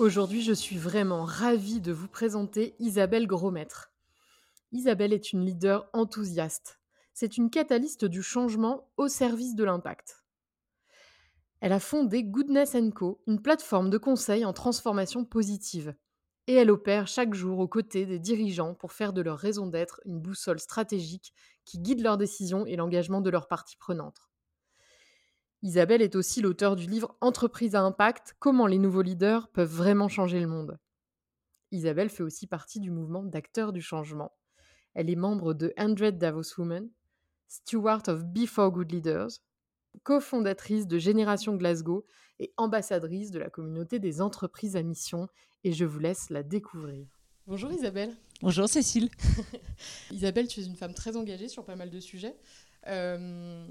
Aujourd'hui, je suis vraiment ravie de vous présenter Isabelle Grosmaître. Isabelle est une leader enthousiaste. C'est une catalyste du changement au service de l'impact. Elle a fondé Goodness Co, une plateforme de conseil en transformation positive. Et elle opère chaque jour aux côtés des dirigeants pour faire de leur raison d'être une boussole stratégique qui guide leurs décisions et l'engagement de leurs parties prenantes. Isabelle est aussi l'auteur du livre Entreprise à impact, comment les nouveaux leaders peuvent vraiment changer le monde. Isabelle fait aussi partie du mouvement d'acteurs du changement. Elle est membre de 100 Davos Women, Steward of Before Good Leaders, cofondatrice de Génération Glasgow et ambassadrice de la communauté des entreprises à mission, et je vous laisse la découvrir. Bonjour Isabelle. Bonjour Cécile. Isabelle, tu es une femme très engagée sur pas mal de sujets. Euh,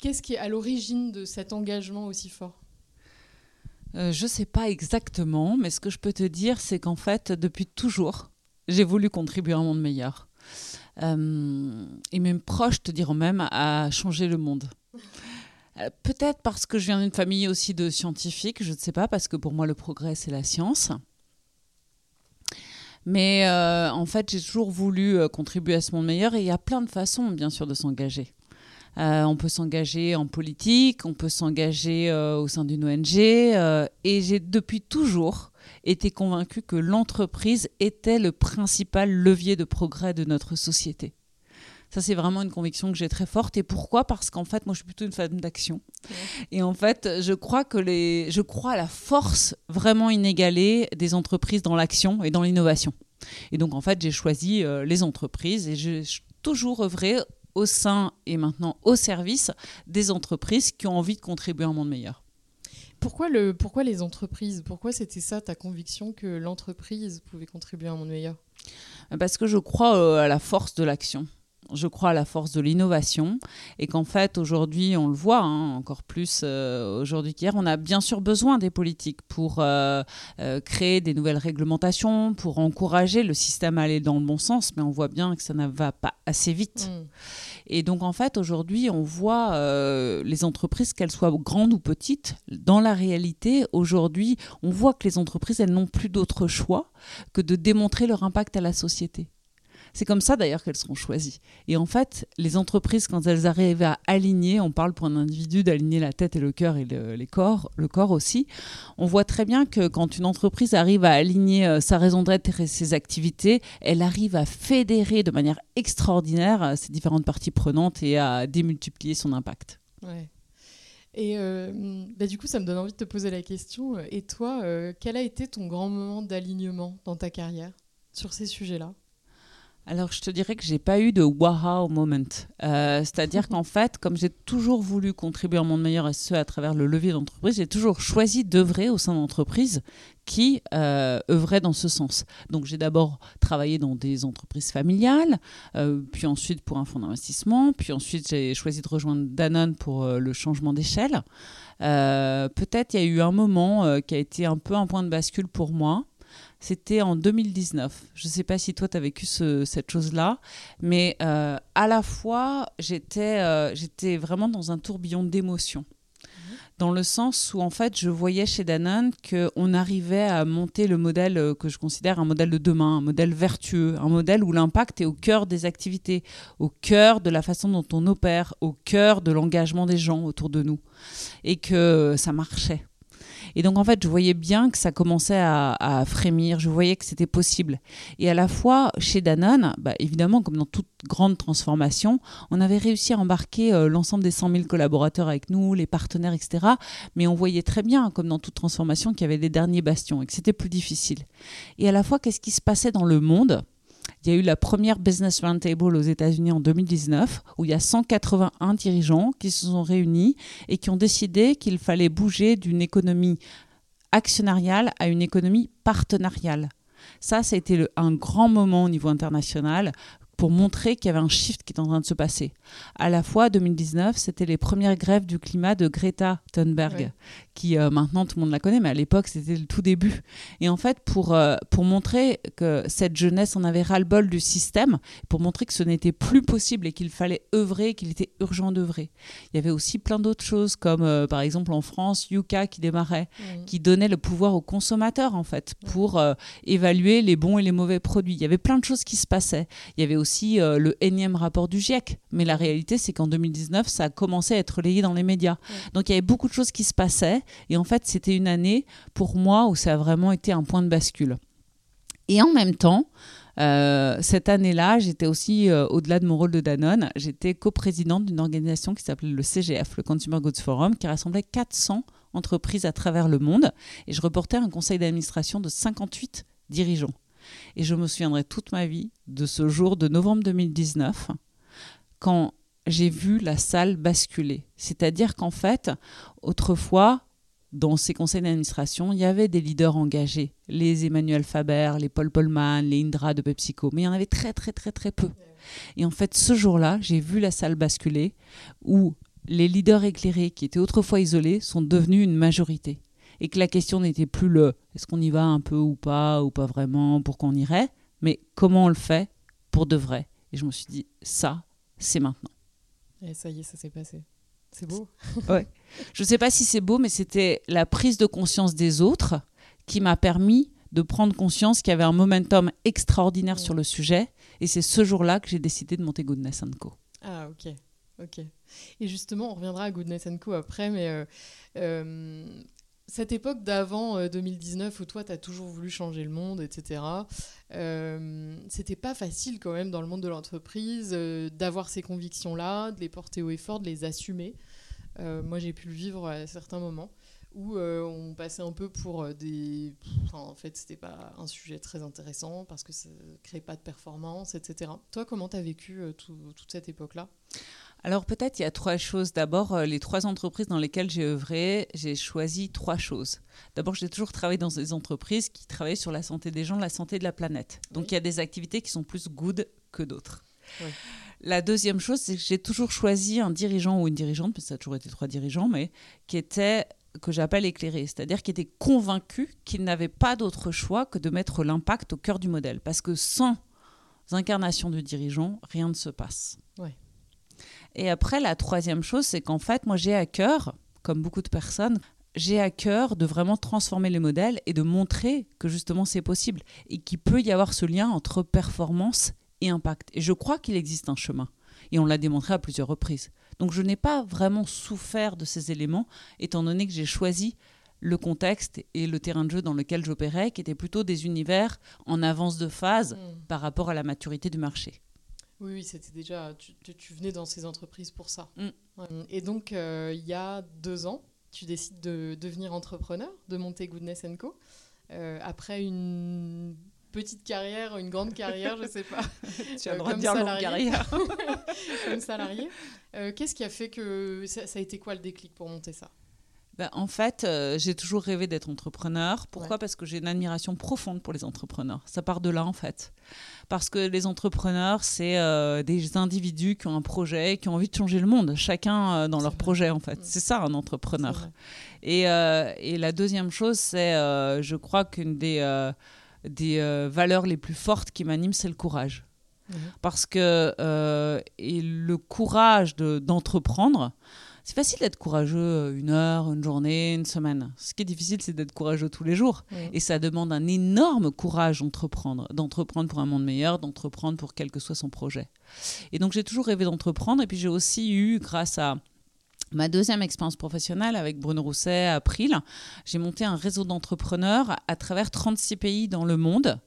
Qu'est-ce qui est à l'origine de cet engagement aussi fort euh, Je ne sais pas exactement, mais ce que je peux te dire, c'est qu'en fait, depuis toujours, j'ai voulu contribuer à un monde meilleur. Euh, et même proche, te diront même, à changer le monde. Euh, peut-être parce que je viens d'une famille aussi de scientifiques, je ne sais pas, parce que pour moi, le progrès, c'est la science. Mais en fait, j'ai toujours voulu contribuer à ce monde meilleur et il y a plein de façons, bien sûr, de s'engager. Euh, on peut s'engager en politique, on peut s'engager euh, au sein d'une ONG. Euh, et j'ai depuis toujours été convaincue que l'entreprise était le principal levier de progrès de notre société. Ça, c'est vraiment une conviction que j'ai très forte. Et pourquoi? Parce qu'en fait, moi, je suis plutôt une femme d'action. Et en fait, je crois, que les... je crois à la force vraiment inégalée des entreprises dans l'action et dans l'innovation. Et donc, en fait, j'ai choisi les entreprises et j'ai toujours œuvré au sein et maintenant au service des entreprises qui ont envie de contribuer à un monde meilleur. Pourquoi, le, pourquoi les entreprises? Pourquoi c'était ça ta conviction que l'entreprise pouvait contribuer à un monde meilleur? Parce que je crois euh, à la force de l'action je crois à la force de l'innovation. Et qu'en fait aujourd'hui on le voit hein, encore plus euh, aujourd'hui qu'hier on a bien sûr besoin des politiques pour euh, euh, créer des nouvelles réglementations pour encourager le système à aller dans le bon sens mais on voit bien que ça ne va pas assez vite. Mm. et donc en fait aujourd'hui on voit les entreprises qu'elles soient grandes ou petites dans la réalité aujourd'hui on voit que les entreprises elles n'ont plus d'autre choix que de démontrer leur impact à la société c'est comme ça d'ailleurs qu'elles seront choisies. Et en fait, les entreprises, quand elles arrivent à aligner, on parle pour un individu d'aligner la tête et le cœur et le, les corps, le corps aussi, on voit très bien que quand une entreprise arrive à aligner euh, sa raison d'être et ses activités, elle arrive à fédérer de manière extraordinaire euh, ses différentes parties prenantes et à démultiplier son impact. Ouais. Et euh, bah, du coup, ça me donne envie de te poser la question. Et toi, quel a été ton grand moment d'alignement dans ta carrière sur ces sujets-là? Alors, je te dirais que j'ai pas eu de wow moment. Euh, c'est-à-dire qu'en fait, comme j'ai toujours voulu contribuer à un monde meilleur et ce à travers le levier d'entreprise, j'ai toujours choisi d'œuvrer au sein d'entreprises qui euh, œuvraient dans ce sens. Donc, j'ai d'abord travaillé dans des entreprises familiales, euh, puis ensuite pour un fonds d'investissement, puis ensuite j'ai choisi de rejoindre Danone pour le changement d'échelle. Peut-être il y a eu un moment qui a été un peu un point de bascule pour moi. C'était en 2019. Je ne sais pas si toi, tu as vécu cette chose-là, mais euh, à la fois, j'étais euh, j'étais vraiment dans un tourbillon d'émotions. Mhm. Dans le sens où, en fait, je voyais chez Danone qu'on arrivait à monter le modèle euh, que je considère un modèle de demain, un modèle vertueux, un modèle où l'impact est au cœur des activités, au cœur de la façon dont on opère, au cœur de l'engagement des gens autour de nous. Et que ça marchait. Et donc, en fait, je voyais bien que ça commençait à, frémir, je voyais que c'était possible. Et à la fois, chez Danone, bah, évidemment, comme dans toute grande transformation, on avait réussi à embarquer euh, l'ensemble des 100 000 collaborateurs avec nous, les partenaires, etc. Mais on voyait très bien, comme dans toute transformation, qu'il y avait des derniers bastions et que c'était plus difficile. Et à la fois, qu'est-ce qui se passait dans le monde? Il y a eu la première Business Roundtable aux États-Unis en 2019, où il y a 181 dirigeants qui se sont réunis et qui ont décidé qu'il fallait bouger d'une économie actionnariale à une économie partenariale. Ça, ça a été un grand moment au niveau international pour montrer qu'il y avait un shift qui était en train de se passer. À la fois, 2019, c'était les premières grèves du climat de Greta Thunberg, qui euh, maintenant tout le monde la connaît, mais à l'époque, c'était le tout début. Et en fait, pour, euh, pour montrer que cette jeunesse en avait ras-le-bol du système, pour montrer que ce n'était plus possible et qu'il fallait œuvrer, qu'il était urgent d'œuvrer. Il y avait aussi plein d'autres choses, comme euh, par exemple en France, Yuka qui démarrait, qui donnait le pouvoir aux consommateurs, en fait, pour évaluer les bons et les mauvais produits. Il y avait plein de choses qui se passaient. Il y avait aussi euh, le énième rapport du GIEC. Mais la réalité, c'est qu'en 2019, ça a commencé à être relayé dans les médias. Donc il y avait beaucoup de choses qui se passaient. Et en fait, c'était une année, pour moi, où ça a vraiment été un point de bascule. Et en même temps, euh, cette année-là, j'étais aussi, euh, au-delà de mon rôle de Danone, j'étais coprésidente d'une organisation qui s'appelait le CGF, le Consumer Goods Forum, qui rassemblait 400 entreprises à travers le monde. Et je reportais un conseil d'administration de 58 dirigeants. Et je me souviendrai toute ma vie de ce jour de novembre 2019, quand j'ai vu la salle basculer. C'est-à-dire qu'en fait, autrefois, dans ces conseils d'administration, il y avait des leaders engagés, les Emmanuel Faber, les Paul Polman, les Indra de PepsiCo, mais il y en avait très très très très peu. Et en fait, ce jour-là, j'ai vu la salle basculer où les leaders éclairés qui étaient autrefois isolés sont devenus une majorité et que la question n'était plus le est-ce qu'on y va un peu ou pas, ou pas vraiment, pour qu'on irait, mais comment on le fait pour de vrai. Et je me suis dit, ça, c'est maintenant. Et ça y est, ça s'est passé. C'est beau. ouais. Je ne sais pas si c'est beau, mais c'était la prise de conscience des autres qui m'a permis de prendre conscience qu'il y avait un momentum extraordinaire sur le sujet. Et c'est ce jour-là que j'ai décidé de monter Goodness Co. Ah, ok. Ok. Et justement, on reviendra à Goodness Co après, mais euh, euh, cette époque d'avant 2019 euh, où toi, tu as toujours voulu changer le monde, etc., euh, c'était pas facile quand même dans le monde de l'entreprise euh, d'avoir ces convictions-là, de les porter haut et fort, de les assumer. Moi, j'ai pu le vivre à certains moments où on passait un peu pour des... en fait, c'était pas un sujet très intéressant parce que ça ne crée pas de performance, etc. Toi, comment tu as vécu toute cette époque-là? Alors peut-être il y a trois choses. D'abord, euh, les trois entreprises dans lesquelles j'ai œuvré, j'ai choisi trois choses. D'abord, j'ai toujours travaillé dans des entreprises qui travaillaient sur la santé des gens, la santé de la planète. Donc il y a des activités qui sont plus good que d'autres. La deuxième chose, c'est que j'ai toujours choisi un dirigeant ou une dirigeante, parce que ça a toujours été trois dirigeants, mais qui était que j'appelle éclairé, c'est-à-dire qui était convaincu qu'il n'avait pas d'autre choix que de mettre l'impact au cœur du modèle, parce que sans incarnation de dirigeant, rien ne se passe. Et après, la troisième chose, c'est qu'en fait, moi, j'ai à cœur, comme beaucoup de personnes, j'ai à cœur de vraiment transformer les modèles et de montrer que justement c'est possible et qu'il peut y avoir ce lien entre performance et impact. Et je crois qu'il existe un chemin. Et on l'a démontré à plusieurs reprises. Donc je n'ai pas vraiment souffert de ces éléments, étant donné que j'ai choisi le contexte et le terrain de jeu dans lequel j'opérais, qui étaient plutôt des univers en avance de phase mmh. par rapport à la maturité du marché. Oui, c'était déjà. Tu, venais dans ces entreprises pour ça. Mm. Et donc, euh, il y a deux ans, tu décides de devenir entrepreneur, de monter Goodness Co. Euh, après une petite carrière, une grande carrière, je ne sais pas. tu as le droit de dire longue carrière. comme salarié. Euh, qu'est-ce qui a fait que. Ça, ça a été quoi le déclic pour monter ça? Ben, en fait, euh, j'ai toujours rêvé d'être entrepreneur. Pourquoi Parce que j'ai une admiration profonde pour les entrepreneurs. Ça part de là, en fait. Parce que les entrepreneurs, c'est euh, des individus qui ont un projet, qui ont envie de changer le monde, chacun euh, dans leur projet, en fait. Mm. C'est ça, un entrepreneur. Et, et, la deuxième chose, c'est, je crois qu'une des, des valeurs les plus fortes qui m'animent, c'est le courage. Mm-hmm. Parce que et le courage d'entreprendre, c'est facile d'être courageux euh, une heure, une journée, une semaine. Ce qui est difficile, c'est d'être courageux tous les jours. Et ça demande un énorme courage d'entreprendre, d'entreprendre pour un monde meilleur, d'entreprendre pour quel que soit son projet. Et donc j'ai toujours rêvé d'entreprendre. Et puis j'ai aussi eu, grâce à ma deuxième expérience professionnelle avec Bruno Rousset à April, j'ai monté un réseau d'entrepreneurs à travers 36 pays dans le monde.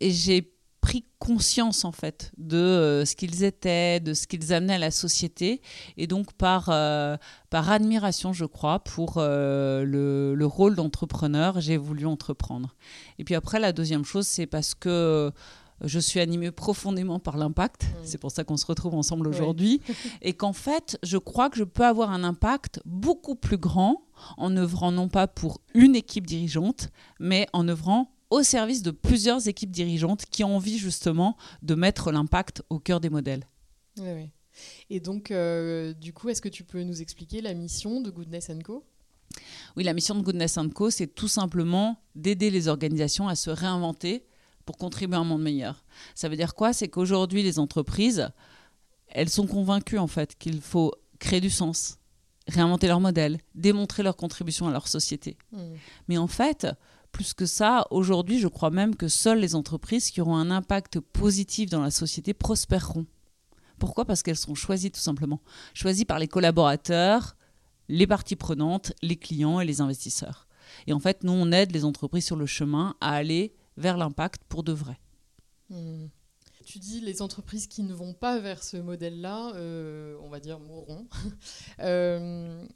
Et j'ai pris conscience en fait de euh, ce qu'ils étaient, de ce qu'ils amenaient à la société, et donc par, euh, par admiration, je crois, pour euh, le, le, rôle d'entrepreneur, j'ai voulu entreprendre. Et puis après, la deuxième chose, c'est parce que je suis animée profondément par l'impact. Mm. C'est pour ça qu'on se retrouve ensemble aujourd'hui. et qu'en fait, je crois que je peux avoir un impact beaucoup plus grand en œuvrant non pas pour une équipe dirigeante, mais en œuvrant au service de plusieurs équipes dirigeantes qui ont envie justement de mettre l'impact au cœur des modèles. Oui, oui. Et donc, euh, du coup, est-ce que tu peux nous expliquer la mission de Goodness Co? Oui, la mission de Goodness Co, c'est tout simplement d'aider les organisations à se réinventer pour contribuer à un monde meilleur. Ça veut dire quoi? C'est qu'aujourd'hui, les entreprises, elles sont convaincues en fait qu'il faut créer du sens, réinventer leur modèle, démontrer leur contribution à leur société. Hmm. Mais en fait, plus que ça, aujourd'hui, je crois même que seules les entreprises qui auront un impact positif dans la société prospéreront. Pourquoi? Parce qu'elles seront choisies tout simplement. Choisies par les collaborateurs, les parties prenantes, les clients et les investisseurs. Et en fait, nous, on aide les entreprises sur le chemin à aller vers l'impact pour de vrai. Hmm. Tu dis les entreprises qui ne vont pas vers ce modèle-là, euh, on va dire mourront. Euh,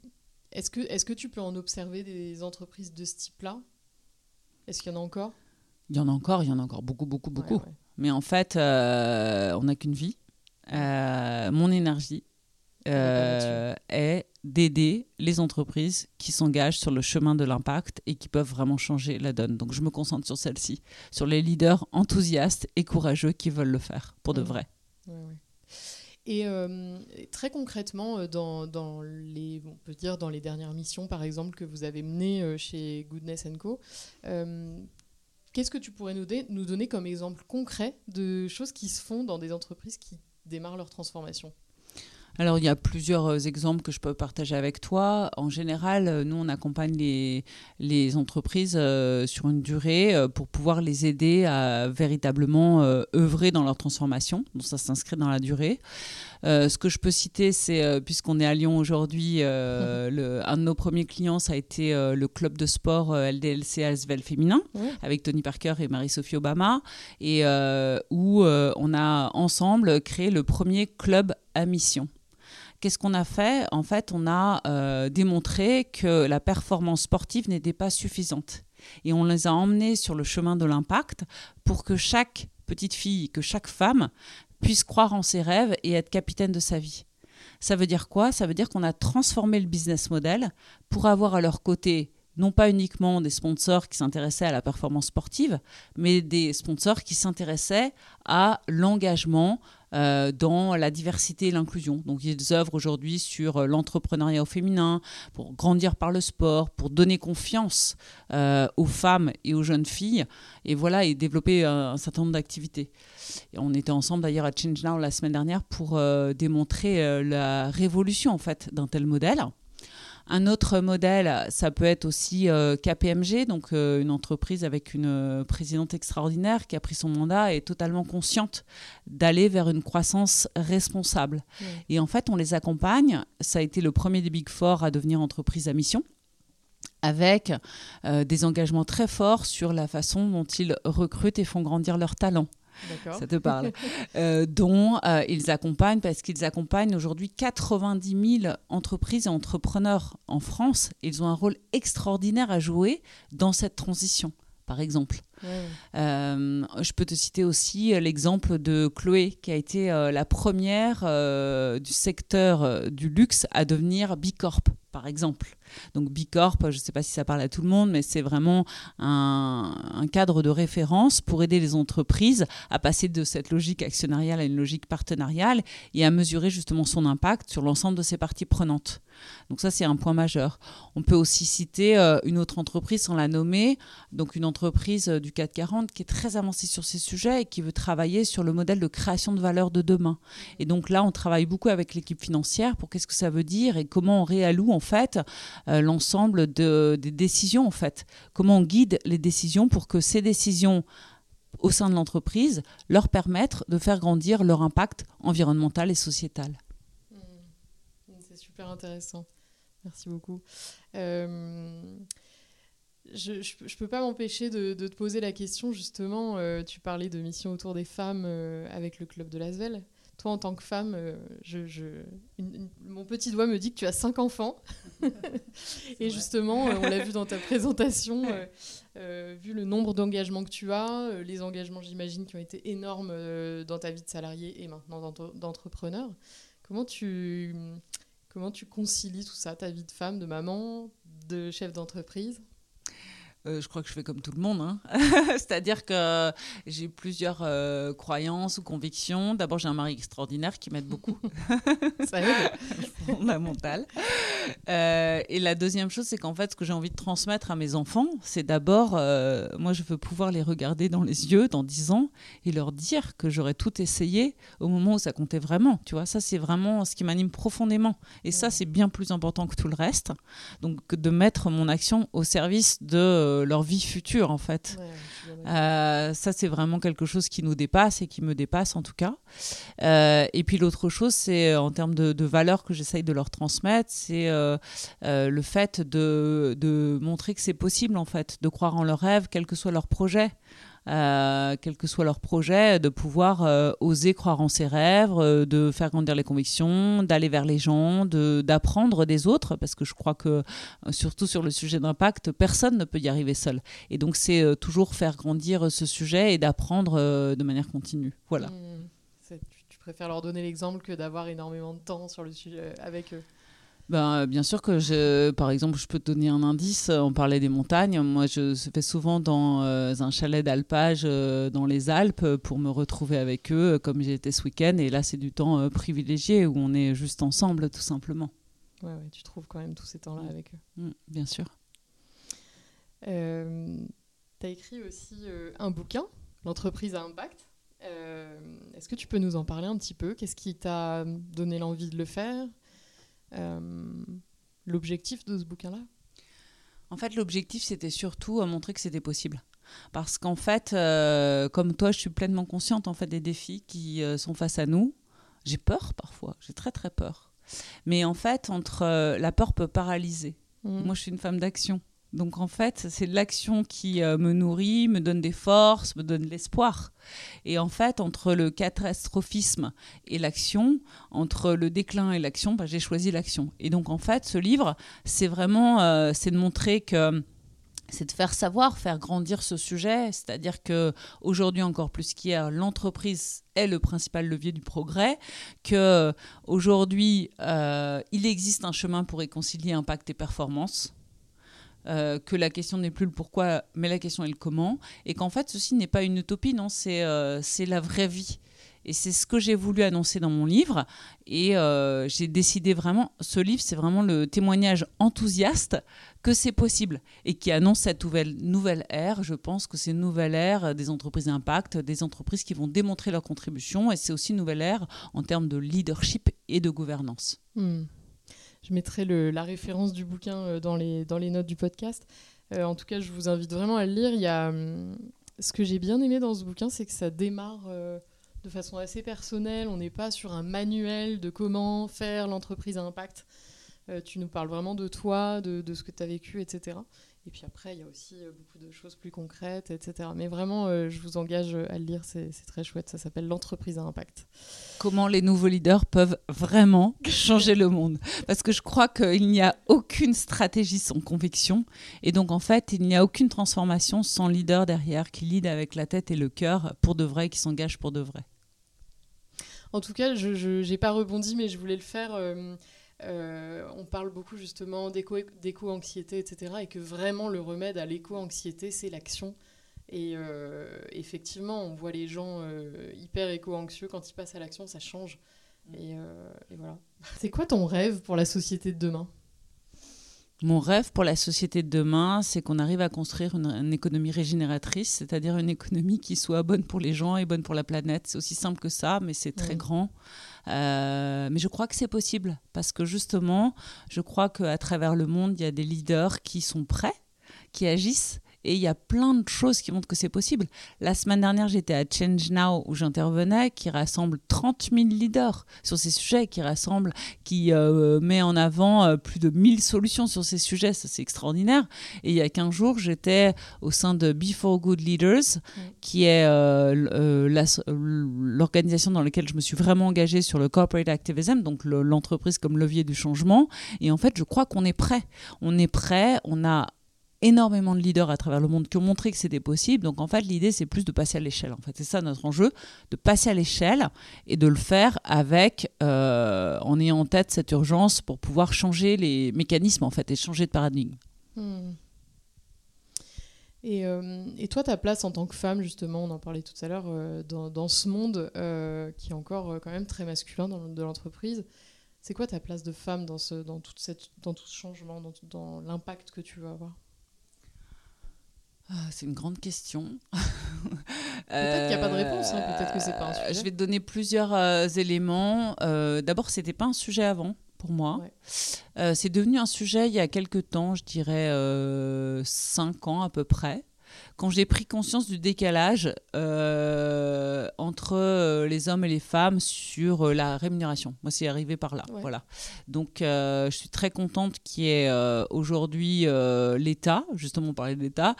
est-ce que, que tu peux en observer des entreprises de ce type-là? Est-ce qu'il y en a encore? Il y en a encore, il y en a encore beaucoup, beaucoup, beaucoup. Mais en fait, euh, on n'a qu'une vie. mon énergie est d'aider les entreprises qui s'engagent sur le chemin de l'impact et qui peuvent vraiment changer la donne. Donc je me concentre sur celle-ci, sur les leaders enthousiastes et courageux qui veulent le faire pour de vrai. Et euh, très concrètement, euh, dans, les, dernières missions, par exemple, que vous avez menées euh, chez Goodness Co, qu'est-ce que tu pourrais nous donner comme exemple concret de choses qui se font dans des entreprises qui démarrent leur transformation? Alors, il y a plusieurs euh, exemples que je peux partager avec toi. En général, euh, nous, on accompagne les, les entreprises euh, sur une durée pour pouvoir les aider à véritablement œuvrer dans leur transformation. Donc, ça s'inscrit dans la durée. ce que je peux citer, c'est, puisqu'on est à Lyon aujourd'hui, mhm. un de nos premiers clients, ça a été le club de sport LDLC Asvel féminin, avec Tony Parker et Marie-Sophie Obama, et où on a ensemble créé le premier club à mission. Qu'est-ce qu'on a fait? En fait, on a euh, démontré que la performance sportive n'était pas suffisante. Et on les a emmenés sur le chemin de l'impact pour que chaque petite fille, que chaque femme puisse croire en ses rêves et être capitaine de sa vie. Ça veut dire quoi? Ça veut dire qu'on a transformé le business model pour avoir à leur côté non pas uniquement des sponsors qui s'intéressaient à la performance sportive, mais des sponsors qui s'intéressaient à l'engagement, euh, dans la diversité et l'inclusion. Donc ils œuvrent aujourd'hui sur euh, l'entrepreneuriat au féminin, pour grandir par le sport, pour donner confiance euh, aux femmes et aux jeunes filles, et voilà, et développer un, certain nombre d'activités. on était ensemble d'ailleurs à Change Now la semaine dernière pour démontrer la révolution en fait d'un tel modèle. Un autre modèle, ça peut être aussi euh, KPMG, donc euh, une entreprise avec une euh, présidente extraordinaire qui a pris son mandat et est totalement consciente d'aller vers une croissance responsable. Et en fait, on les accompagne. Ça a été le premier des Big Four à devenir entreprise à mission avec des engagements très forts sur la façon dont ils recrutent et font grandir leurs talents ça te parle, euh, dont euh, ils accompagnent, parce qu'ils accompagnent aujourd'hui 90 000 entreprises et entrepreneurs en France. Ils ont un rôle extraordinaire à jouer dans cette transition, par exemple. Euh, je peux te citer aussi l'exemple de Chloé, qui a été la première du secteur du luxe à devenir Bicorp, par exemple. Donc Bicorp, je ne sais pas si ça parle à tout le monde, mais c'est vraiment un, cadre de référence pour aider les entreprises à passer de cette logique actionnariale à une logique partenariale et à mesurer justement son impact sur l'ensemble de ses parties prenantes. Donc ça, c'est un point majeur. On peut aussi citer euh, une autre entreprise sans la nommer, donc une entreprise euh, du CAC 40 qui est très avancée sur ces sujets et qui veut travailler sur le modèle de création de valeur de demain. Et donc là, on travaille beaucoup avec l'équipe financière pour qu'est-ce que ça veut dire et comment on réalloue en fait euh, l'ensemble de, des décisions en fait. Comment on guide les décisions pour que ces décisions au sein de l'entreprise leur permettent de faire grandir leur impact environnemental et sociétal. Super intéressant. Merci beaucoup. Euh, je ne peux pas m'empêcher de, te poser la question, justement, euh, tu parlais de mission autour des femmes avec le club de Lasvel toi, en tant que femme, euh, je, mon petit doigt me dit que tu as cinq enfants. et justement, euh, on l'a vu dans ta présentation, euh, vu le nombre d'engagements que tu as, les engagements, j'imagine, qui ont été énormes dans ta vie de salarié et maintenant d'entrepreneur, comment tu, comment tu concilies tout ça, ta vie de femme, de maman, de chef d'entreprise? Euh, je crois que je fais comme tout le monde. Hein. C'est-à-dire que j'ai plusieurs euh, croyances ou convictions. D'abord, j'ai un mari extraordinaire qui m'aide beaucoup. Ça. Fondamental. Euh, et la deuxième chose, c'est qu'en fait, ce que j'ai envie de transmettre à mes enfants, c'est d'abord, moi, je veux pouvoir les regarder dans les yeux dans 10 ans et leur dire que j'aurais tout essayé au moment où ça comptait vraiment. Tu vois, ça, c'est vraiment ce qui m'anime profondément. Et ça, c'est bien plus important que tout le reste. Donc, de mettre mon action au service de leur vie future en fait. Euh, ça c'est vraiment quelque chose qui nous dépasse et qui me dépasse en tout cas. Euh, et puis l'autre chose c'est en termes de, de valeurs que j'essaye de leur transmettre, c'est le fait de, de montrer que c'est possible en fait, de croire en leurs rêves, quel que soit leur projet. Euh, quel que soit leur projet, de pouvoir euh, oser croire en ses rêves, euh, de faire grandir les convictions, d'aller vers les gens, d'apprendre des autres, parce que je crois que, surtout sur le sujet d'impact, personne ne peut y arriver seul. Et donc, c'est toujours faire grandir ce sujet et d'apprendre de manière continue. Voilà. Mmh. tu, préfères leur donner l'exemple que d'avoir énormément de temps sur le sujet avec eux? Ben, bien sûr que, je, par exemple, je peux te donner un indice. On parlait des montagnes. Moi, je fais souvent dans euh, un chalet d'alpage euh, dans les Alpes pour me retrouver avec eux, comme j'ai été ce week-end. Et là, c'est du temps euh, privilégié où on est juste ensemble, tout simplement. Ouais, ouais tu trouves quand même tous ces temps-là mm. avec eux. Mm, bien sûr. tu as écrit aussi un bouquin, L'entreprise à impact. Est-ce que tu peux nous en parler un petit peu? Qu'est-ce qui t'a donné l'envie de le faire? euh, l'objectif de ce bouquin-là? En fait, l'objectif, c'était surtout à montrer que c'était possible. Parce qu'en fait, euh, comme toi, je suis pleinement consciente en fait des défis qui euh, sont face à nous. J'ai peur parfois, j'ai très très peur. Mais en fait, entre la peur peut paralyser. Mmh. Moi, je suis une femme d'action. Donc en fait, c'est l'action qui euh, me nourrit, me donne des forces, me donne l'espoir. Et en fait, entre le catastrophisme et l'action, entre le déclin et l'action, bah, j'ai choisi l'action. Et donc en fait, ce livre, c'est vraiment, euh, c'est de montrer que c'est de faire savoir, faire grandir ce sujet, c'est-à-dire que aujourd'hui encore plus qu'hier, l'entreprise est le principal levier du progrès, que aujourd'hui euh, il existe un chemin pour réconcilier impact et performance euh, que la question n'est plus le pourquoi, mais la question est le comment, et qu'en fait ceci n'est pas une utopie, non, c'est euh, la vraie vie. Et c'est ce que j'ai voulu annoncer dans mon livre. Et euh, j'ai décidé vraiment, ce livre, c'est vraiment le témoignage enthousiaste que c'est possible et qui annonce cette nouvelle, nouvelle ère. Je pense que c'est une nouvelle ère des entreprises d'impact, des entreprises qui vont démontrer leur contribution. Et c'est aussi une nouvelle ère en termes de leadership et de gouvernance. Hmm. Je mettrai la référence du bouquin euh, dans les, notes du podcast. Euh, en tout cas, je vous invite vraiment à le lire. Il y a, hum, ce que j'ai bien aimé dans ce bouquin, c'est que ça démarre euh, de façon assez personnelle. On n'est pas sur un manuel de comment faire l'entreprise à impact. tu nous parles vraiment de toi, de, de ce que tu as vécu, etc. Et puis après, il y a aussi euh, beaucoup de choses plus concrètes, etc. Mais vraiment, euh, je vous engage à le lire, c'est très chouette. Ça s'appelle L'entreprise à impact. Comment les nouveaux leaders peuvent vraiment changer le monde Parce que je crois qu'il n'y a aucune stratégie sans conviction. Et donc, en fait, il n'y a aucune transformation sans leader derrière qui lead avec la tête et le cœur pour de vrai, qui s'engage pour de vrai. En tout cas, je n'ai pas rebondi, mais je voulais le faire. Euh, euh, on parle beaucoup justement d'éco-anxiété, etc. Et que vraiment le remède à l'éco-anxiété, c'est l'action. Et euh, effectivement, on voit les gens euh, hyper éco-anxieux, quand ils passent à l'action, ça change. Mm. Et, et voilà. C'est quoi ton rêve pour la société de demain? Mon rêve pour la société de demain, c'est qu'on arrive à construire une, économie régénératrice, c'est-à-dire une économie qui soit bonne pour les gens et bonne pour la planète. C'est aussi simple que ça, mais c'est très grand. Euh, mais je crois que c'est possible parce que justement, je crois qu'à travers le monde, il y a des leaders qui sont prêts, qui agissent et il y a plein de choses qui montrent que c'est possible. La semaine dernière, j'étais à Change Now où j'intervenais, qui rassemble 30 000 leaders sur ces sujets, qui rassemble, qui euh, met en avant euh, plus de 1000 solutions sur ces sujets. Ça, c'est extraordinaire. Et il y a 15 jours, j'étais au sein de Before Good Leaders, qui est euh, l'organisation dans laquelle je me suis vraiment engagée sur le corporate activism, donc l'entreprise comme levier du changement. Et en fait, je crois qu'on est prêt. On est prêt, on a énormément de leaders à travers le monde qui ont montré que c'était possible. Donc en fait, l'idée, c'est plus de passer à l'échelle. En fait, c'est ça notre enjeu, de passer à l'échelle et de le faire avec, euh, en ayant en tête cette urgence pour pouvoir changer les mécanismes en fait et changer de paradigme. Hmm. Et, euh, et, toi, ta place en tant que femme, justement, on en parlait tout à l'heure, euh, dans, ce monde qui est encore quand même très masculin dans le de l'entreprise, c'est quoi ta place de femme dans, tout ce changement, dans l'impact que tu veux avoir? Ah, c'est une grande question. peut-être qu'il n'y a pas de réponse, hein. peut-être que c'est pas un sujet. Je vais te donner plusieurs euh, éléments. Euh, D'abord, c'était pas un sujet avant pour moi. Euh, c'est devenu un sujet il y a quelques temps, je dirais euh, cinq ans à peu près quand j'ai pris conscience du décalage euh, entre euh, les hommes et les femmes sur euh, la rémunération. Moi, c'est arrivé par là. Voilà. Donc, je suis très contente qu'il y ait aujourd'hui l'État, justement on parlait de l'État,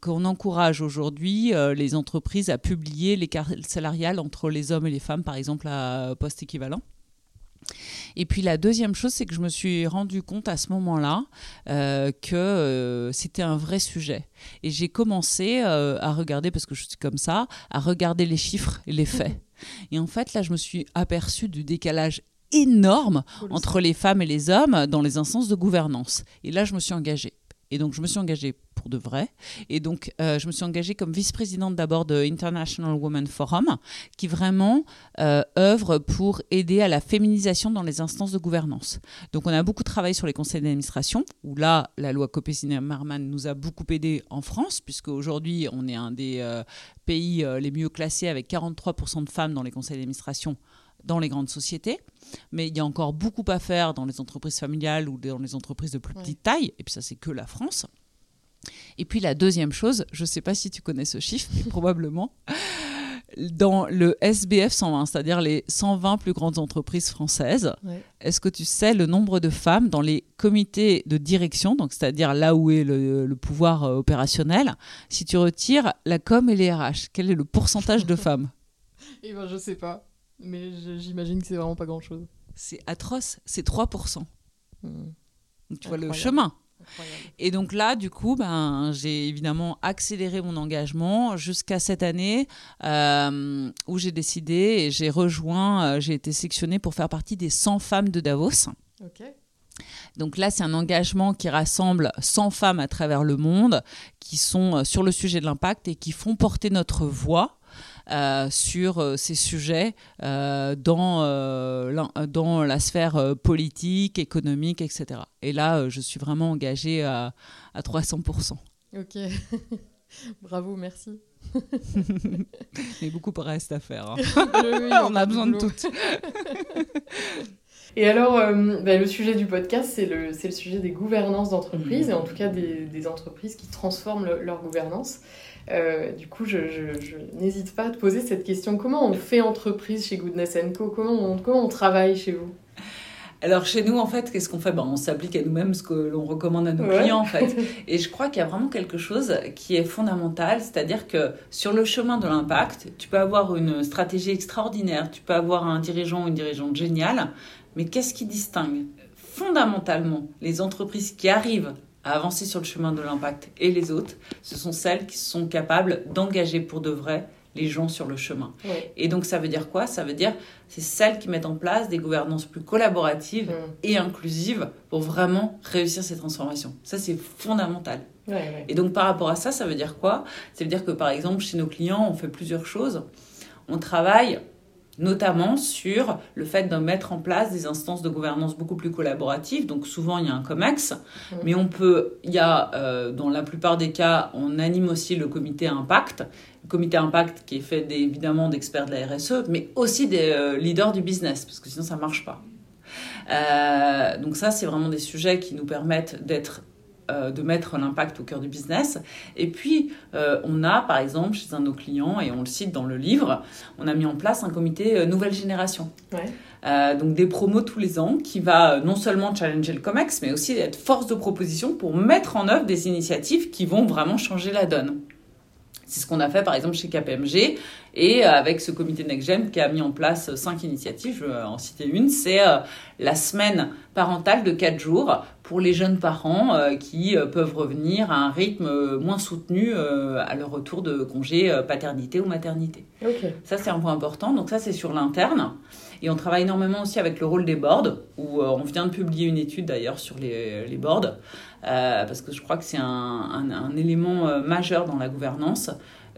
qu'on encourage aujourd'hui les entreprises à publier les cartes salariales entre les hommes et les femmes, par exemple à poste équivalent. Et puis la deuxième chose, c'est que je me suis rendu compte à ce moment-là euh, que euh, c'était un vrai sujet. Et j'ai commencé euh, à regarder, parce que je suis comme ça, à regarder les chiffres et les faits. Et en fait, là, je me suis aperçue du décalage énorme entre les femmes et les hommes dans les instances de gouvernance. Et là, je me suis engagée. Et donc, je me suis engagée pour de vrai. Et donc, euh, je me suis engagée comme vice-présidente d'abord de International Women Forum, qui vraiment euh, œuvre pour aider à la féminisation dans les instances de gouvernance. Donc, on a beaucoup travaillé sur les conseils d'administration, où là, la loi Copé-Marman nous a beaucoup aidé en France, puisque aujourd'hui, on est un des euh, pays les mieux classés avec 43% de femmes dans les conseils d'administration dans les grandes sociétés, mais il y a encore beaucoup à faire dans les entreprises familiales ou dans les entreprises de plus petite taille, et puis ça c'est que la France. Et puis la deuxième chose, je ne sais pas si tu connais ce chiffre, mais probablement, dans le SBF 120, c'est-à-dire les 120 plus grandes entreprises françaises, est-ce que tu sais le nombre de femmes dans les comités de direction, donc c'est-à-dire là où est le, pouvoir euh, opérationnel, si tu retires la com et les RH, quel est le pourcentage de femmes? Eh ben je sais pas. Mais j'imagine que c'est vraiment pas grand-chose. C'est atroce, c'est 3%. Hmm. tu vois le chemin. Et donc là, du coup, ben, j'ai évidemment accéléré mon engagement jusqu'à cette année euh, où j'ai décidé et j'ai rejoint, euh, j'ai été sélectionnée pour faire partie des 100 femmes de Davos. Donc là, c'est un engagement qui rassemble 100 femmes à travers le monde qui sont euh, sur le sujet de l'impact et qui font porter notre voix euh, sur euh, ces sujets euh, dans, dans la sphère politique, économique, etc. Et là, je suis vraiment engagée à, à 300%. Ok. Bravo, merci. Mais beaucoup reste à faire. Hein. on a besoin de toutes. Et alors, bah, le sujet du podcast, c'est le, le sujet des gouvernances d'entreprise, mmh. et en tout cas des, des entreprises qui transforment leur gouvernance. Euh, du coup, je, n'hésite pas à te poser cette question. Comment on fait entreprise chez Goodness Co? Comment on, comment on travaille chez vous? Alors chez nous, en fait, qu'est-ce qu'on fait? Ben, On s'applique à nous-mêmes ce que l'on recommande à nos clients, en fait. Et je crois qu'il y a vraiment quelque chose qui est fondamental, c'est-à-dire que sur le chemin de l'impact, tu peux avoir une stratégie extraordinaire, tu peux avoir un dirigeant ou une dirigeante géniale, mais qu'est-ce qui distingue fondamentalement les entreprises qui arrivent à avancer sur le chemin de l'impact et les autres, ce sont celles qui sont capables d'engager pour de vrai les gens sur le chemin. Et donc ça veut dire quoi? Ça veut dire c'est celles qui mettent en place des gouvernances plus collaboratives mm. et inclusives pour vraiment réussir ces transformations. Ça c'est fondamental. Et donc par rapport à ça, ça veut dire quoi? Ça veut dire que par exemple chez nos clients, on fait plusieurs choses. On travaille notamment sur le fait de mettre en place des instances de gouvernance beaucoup plus collaboratives. Donc souvent il y a un COMEX, mmh. mais on peut, il y a, euh, dans la plupart des cas, on anime aussi le comité impact. Le comité impact qui est fait évidemment d'experts de la RSE, mais aussi des euh, leaders du business, parce que sinon ça marche pas. Euh, donc ça, c'est vraiment des sujets qui nous permettent d'être euh, de mettre l'impact au cœur du business. Et puis, euh, on a, par exemple, chez un de nos clients, et on le cite dans le livre, on a mis en place un comité euh, nouvelle génération. donc des promos tous les ans qui va non seulement challenger le COMEX, mais aussi être force de proposition pour mettre en œuvre des initiatives qui vont vraiment changer la donne. C'est ce qu'on a fait par exemple chez KPMG et avec ce comité NextGen qui a mis en place cinq initiatives, je vais en citer une, c'est la semaine parentale de quatre jours pour les jeunes parents qui peuvent revenir à un rythme moins soutenu à leur retour de congé paternité ou maternité. Ça c'est un point important, donc ça c'est sur l'interne. Et on travaille énormément aussi avec le rôle des boards, où on vient de publier une étude d'ailleurs sur les, les boards. Euh, parce que je crois que c'est un, élément euh, majeur dans la gouvernance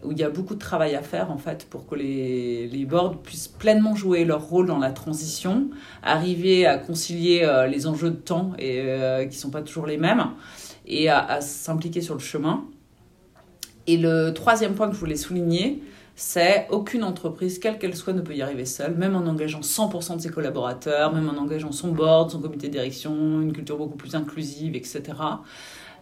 où il y a beaucoup de travail à faire en fait pour que les, les boards puissent pleinement jouer leur rôle dans la transition, arriver à concilier euh, les enjeux de temps et qui sont pas toujours les mêmes et à s'impliquer sur le chemin. Et le troisième point que je voulais souligner, c'est aucune entreprise, quelle qu'elle soit, ne peut y arriver seule, même en engageant 100% de ses collaborateurs, même en engageant son board, son comité de direction, une culture beaucoup plus inclusive, etc.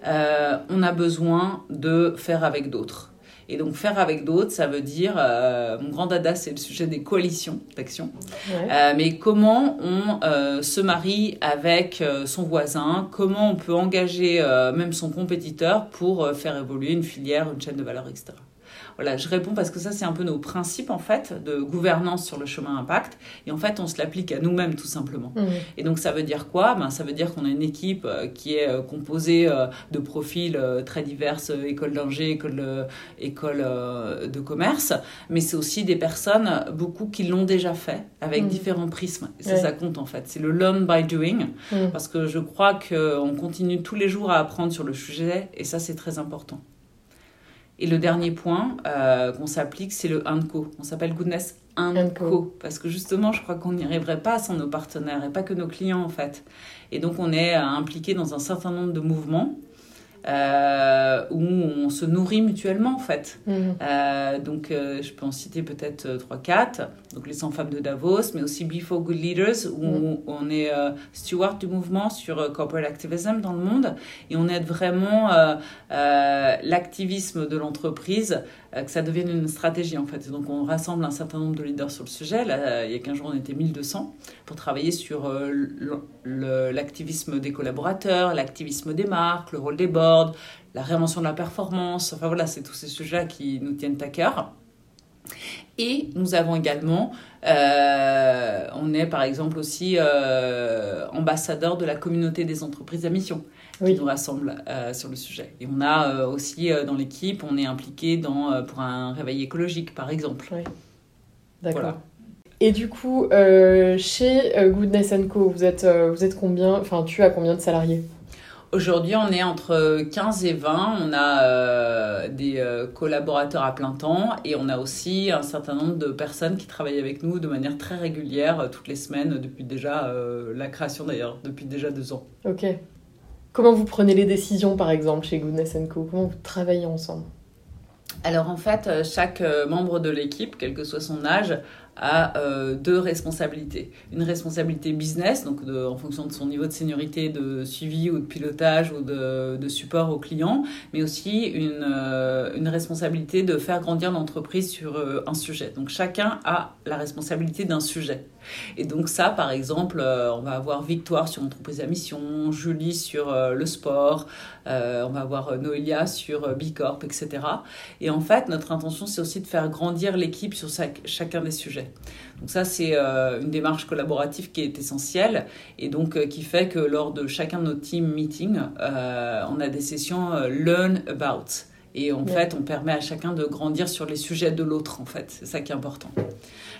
Euh, on a besoin de faire avec d'autres. Et donc faire avec d'autres, ça veut dire, euh, mon grand dada, c'est le sujet des coalitions d'action. Euh, mais comment on se marie avec son voisin, comment on peut engager même son compétiteur pour faire évoluer une filière, une chaîne de valeur, etc. Voilà, je réponds parce que ça, c'est un peu nos principes, en fait, de gouvernance sur le chemin impact. Et en fait, on se l'applique à nous-mêmes, tout simplement. Mmh. Et donc, ça veut dire quoi? Ben, Ça veut dire qu'on a une équipe euh, qui est euh, composée euh, de profils très divers, école d'ingé, école, de, école de commerce. Mais c'est aussi des personnes, beaucoup qui l'ont déjà fait, avec mmh. différents prismes. Et ça, ça compte, en fait. C'est le learn by doing. Mmh. Parce que je crois qu'on continue tous les jours à apprendre sur le sujet. Et ça, c'est très important. Et le dernier point euh, qu'on s'applique, c'est le co. On s'appelle Goodness co. Parce que justement, je crois qu'on n'y arriverait pas sans nos partenaires et pas que nos clients en fait. Et donc, on est euh, impliqué dans un certain nombre de mouvements euh, où on se nourrit mutuellement en fait. Mhm. Euh, donc euh, je peux en citer peut-être 3-4, donc les 100 femmes de Davos, mais aussi Before Good Leaders, où mhm. on est steward du mouvement sur corporate activism dans le monde, et on aide vraiment l'activisme de l'entreprise que ça devienne une stratégie en fait. donc on rassemble un certain nombre de leaders sur le sujet. Là, il y a 15 jours, on était 1200 pour travailler sur l'activisme des collaborateurs, l'activisme des marques, le rôle des boards, la réinvention de la performance. Enfin voilà, c'est tous ces sujets qui nous tiennent à cœur. Et nous avons également, euh, on est par exemple aussi ambassadeur de la communauté des entreprises à mission qui nous rassemble euh, sur le sujet. Et on a euh, aussi euh, dans l'équipe, on est impliqué dans, pour un réveil écologique, par exemple. Oui. D'accord. Et du coup, chez Goodness Co, vous êtes, vous êtes combien, enfin, tu as combien de salariés? Aujourd'hui, on est entre 15 et 20. On a des collaborateurs à plein temps et on a aussi un certain nombre de personnes qui travaillent avec nous de manière très régulière, toutes les semaines, depuis déjà la création d'ailleurs, depuis déjà deux ans. Ok. Comment vous prenez les décisions, par exemple, chez Goodness Co? Comment vous travaillez ensemble? Alors en fait, euh, chaque euh, membre de l'équipe, quel que soit son âge, a euh, deux responsabilités. Une responsabilité business, donc en fonction de son niveau de seniorité, de suivi ou de pilotage ou de, support aux clients, mais aussi une, une responsabilité de faire grandir l'entreprise sur un sujet. Donc chacun a la responsabilité d'un sujet. Et donc ça, par exemple, euh, on va avoir Victoire sur entreprise à mission, Julie sur euh, le sport, euh, on va avoir Noelia sur Bicorp, etc. Et en fait, notre intention, c'est aussi de faire grandir l'équipe sur chacun des sujets. Donc ça, c'est une démarche collaborative qui est essentielle et donc qui fait que lors de chacun de nos team meetings, on a des sessions Learn About. Et en fait, on permet à chacun de grandir sur les sujets de l'autre, en fait. C'est ça qui est important.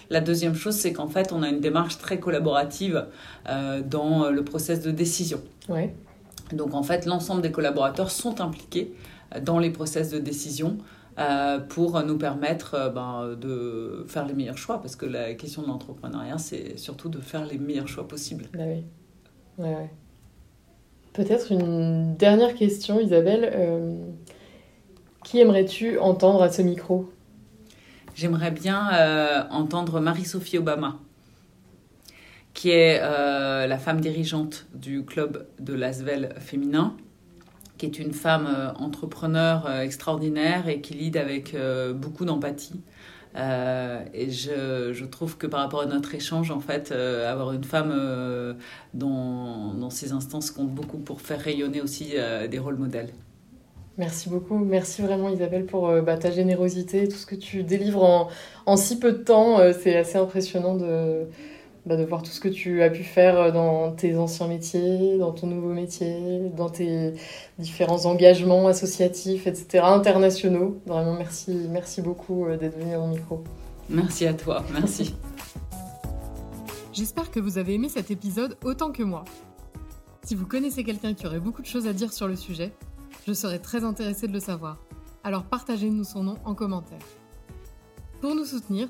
La deuxième chose, c'est qu'en fait, on a une démarche très collaborative euh, dans le process de décision. Ouais. Donc, en fait, l'ensemble des collaborateurs sont impliqués euh, dans les process de décision euh, pour nous permettre ben, de faire les meilleurs choix. Parce que la question de l'entrepreneuriat, c'est surtout de faire les meilleurs choix possibles. Bah oui. Ouais, ouais. Peut-être une dernière question, Isabelle. qui aimerais-tu entendre à ce micro? J'aimerais bien euh, entendre Marie-Sophie Obama, qui est euh, la femme dirigeante du club de Lasvel féminin, qui est une femme euh, entrepreneur extraordinaire et qui lead avec beaucoup d'empathie. et je, trouve que par rapport à notre échange, en fait, avoir une femme dans, dans, ces instances compte beaucoup pour faire rayonner aussi des rôles modèles. Merci beaucoup. Merci vraiment Isabelle pour bah, ta générosité, tout ce que tu délivres en, en si peu de temps. c'est assez impressionnant de, bah, de voir tout ce que tu as pu faire dans tes anciens métiers, dans ton nouveau métier, dans tes différents engagements associatifs, etc., internationaux. Vraiment, merci, merci beaucoup euh, d'être venu au micro. Merci à toi, merci. J'espère que vous avez aimé cet épisode autant que moi. Si vous connaissez quelqu'un qui aurait beaucoup de choses à dire sur le sujet, je serais très intéressée de le savoir. Alors partagez-nous son nom en commentaire. Pour nous soutenir,